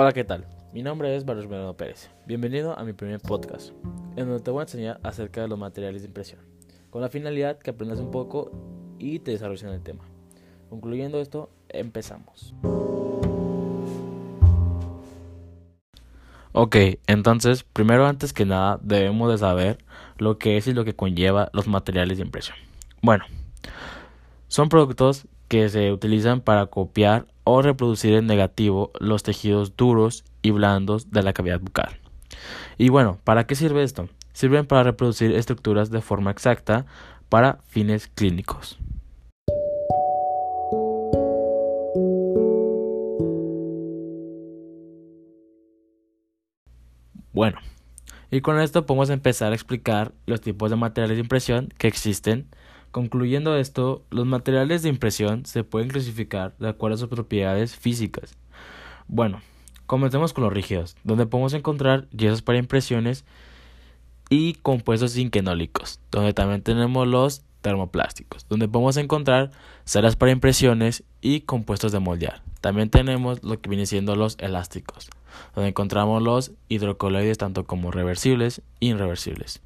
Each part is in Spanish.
Hola, ¿qué tal? Mi nombre es Baruch Merano Pérez. Bienvenido a mi primer podcast, en donde te voy a enseñar acerca de los materiales de impresión, con la finalidad que aprendas un poco y te desarrolles en el tema. Concluyendo esto, empezamos. Ok, entonces, primero antes que nada debemos de saber lo que es y lo que conlleva los materiales de impresión. Bueno, son productos que se utilizan para copiar o reproducir en negativo los tejidos duros y blandos de la cavidad bucal. Y bueno, ¿para qué sirve esto? Sirven para reproducir estructuras de forma exacta para fines clínicos. Bueno, y con esto podemos empezar a explicar los tipos de materiales de impresión que existen. Concluyendo esto, los materiales de impresión se pueden clasificar de acuerdo a sus propiedades físicas. Bueno, comencemos con los rígidos, donde podemos encontrar yesos para impresiones y compuestos inquenólicos, donde también tenemos los termoplásticos, donde podemos encontrar ceras para impresiones y compuestos de moldear. También tenemos lo que viene siendo los elásticos, donde encontramos los hidrocoloides tanto como reversibles e irreversibles.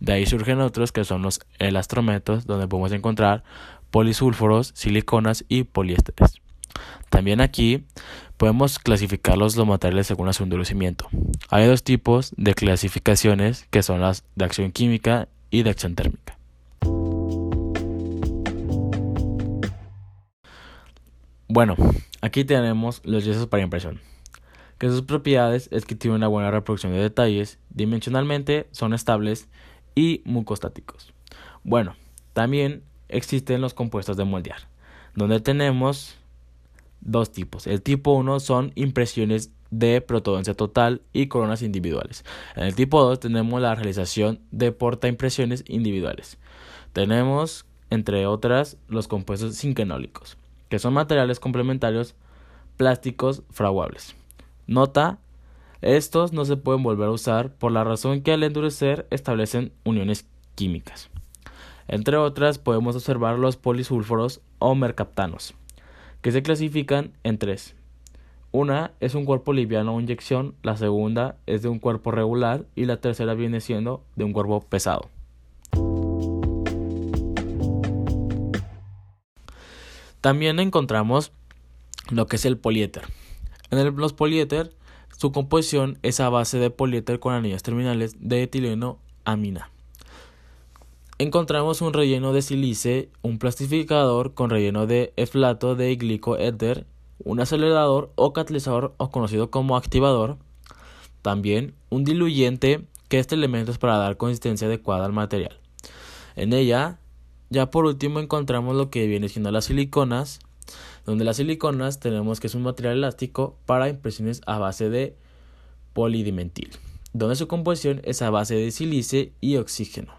De ahí surgen otros que son los elastrometos, donde podemos encontrar polisulfuros, siliconas y poliésteres. También aquí podemos clasificar los materiales según su endurecimiento. Hay dos tipos de clasificaciones que son las de acción química y de acción térmica. Bueno, aquí tenemos los yesos para impresión, que sus propiedades es que tienen una buena reproducción de detalles, dimensionalmente son estables y mucostáticos. Bueno, también existen los compuestos de moldear, donde tenemos dos tipos. El tipo 1 son impresiones de protodoncia total y coronas individuales. En el tipo 2 tenemos la realización de portaimpresiones individuales. Tenemos, entre otras, los compuestos sinquenólicos que son materiales complementarios plásticos fraguables. Nota, estos no se pueden volver a usar por la razón que al endurecer establecen uniones químicas. Entre otras podemos observar los polisulfuros o mercaptanos, que se clasifican en tres. Una es un cuerpo liviano o inyección, la segunda es de un cuerpo regular y la tercera viene siendo de un cuerpo pesado. También encontramos lo que es el poliéter. En los poliéter, su composición es a base de poliéter con anillas terminales de etileno amina. Encontramos un relleno de sílice, un plastificador con relleno de eflato de glicoéter, un acelerador o catalizador o conocido como activador, también un diluyente que este elemento es para dar consistencia adecuada al material. En ella ya por último encontramos lo que viene siendo las siliconas, donde las siliconas tenemos que es un material elástico para impresiones a base de polidimentil, donde su composición es a base de sílice y oxígeno.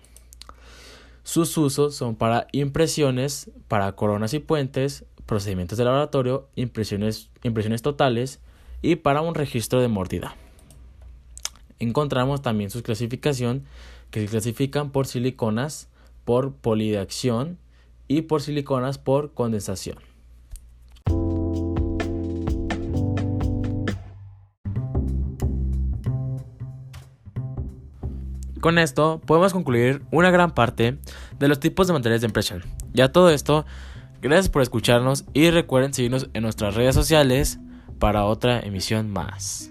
Sus usos son para impresiones, para coronas y puentes, procedimientos de laboratorio, impresiones, impresiones totales y para un registro de mordida. Encontramos también su clasificación que se clasifican por siliconas, por polideacción y por siliconas por condensación. Con esto podemos concluir una gran parte de los tipos de materiales de impresión. Ya todo esto, gracias por escucharnos y recuerden seguirnos en nuestras redes sociales para otra emisión más.